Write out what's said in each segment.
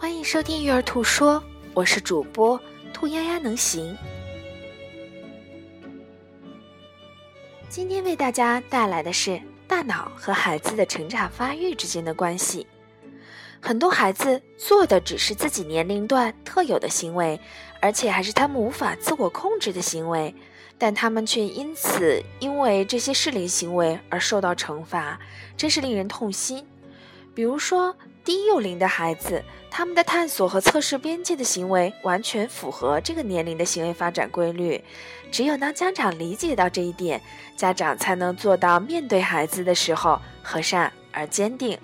欢迎收听育儿兔说，我是主播兔丫丫能行。今天为大家带来的是大脑和孩子的成长发育之间的关系。很多孩子做的只是自己年龄段特有的行为，而且还是他们无法自我控制的行为，但他们却因此因为这些适龄行为而受到惩罚，真是令人痛心。比如说。低幼龄的孩子，他们的探索和测试边界的行为完全符合这个年龄的行为发展规律。只有当家长理解到这一点，家长才能做到面对孩子的时候和善而坚定。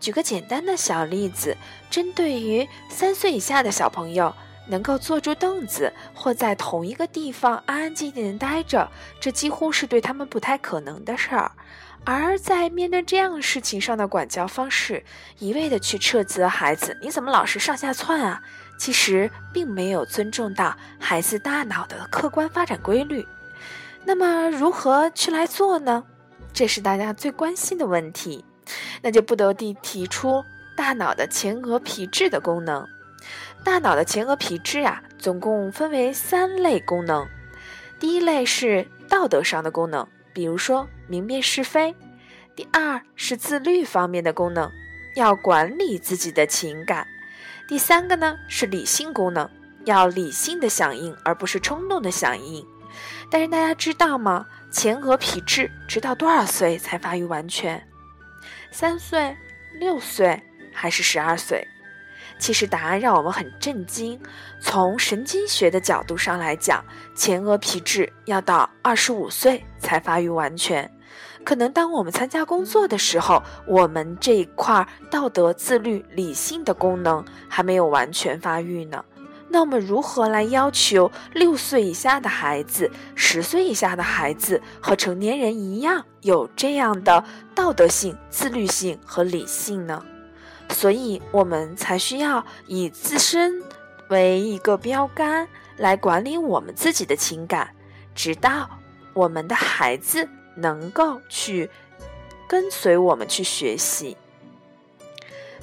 举个简单的小例子，针对于三岁以下的小朋友，能够坐住凳子或在同一个地方安安静静的待着，这几乎是对他们不太可能的事儿。而在面对这样事情上的管教方式，一味的去斥责孩子，你怎么老是上下窜啊？其实并没有尊重到孩子大脑的客观发展规律。那么如何去来做呢？这是大家最关心的问题。那就不得地提出大脑的前额皮质的功能。大脑的前额皮质啊，总共分为三类功能。第一类是道德上的功能。比如说明辨是非，第二是自律方面的功能，要管理自己的情感；第三个呢是理性功能，要理性的响应，而不是冲动的响应。但是大家知道吗？前额皮质直到多少岁才发育完全？三岁、六岁还是十二岁？其实答案让我们很震惊。从神经学的角度上来讲，前额皮质要到二十五岁才发育完全。可能当我们参加工作的时候，我们这一块道德、自律、理性的功能还没有完全发育呢。那我们如何来要求六岁以下的孩子、十岁以下的孩子和成年人一样有这样的道德性、自律性和理性呢？所以，我们才需要以自身为一个标杆来管理我们自己的情感，直到我们的孩子能够去跟随我们去学习。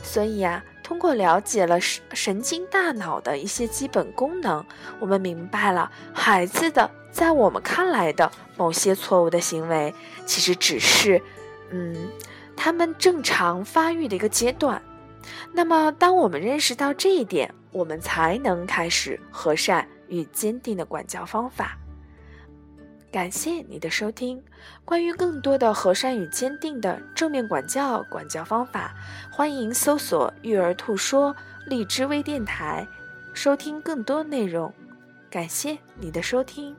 所以呀，通过了解了神神经大脑的一些基本功能，我们明白了孩子的在我们看来的某些错误的行为，其实只是，嗯，他们正常发育的一个阶段。那么，当我们认识到这一点，我们才能开始和善与坚定的管教方法。感谢你的收听。关于更多的和善与坚定的正面管教管教方法，欢迎搜索“育儿兔说”荔枝微电台，收听更多内容。感谢你的收听。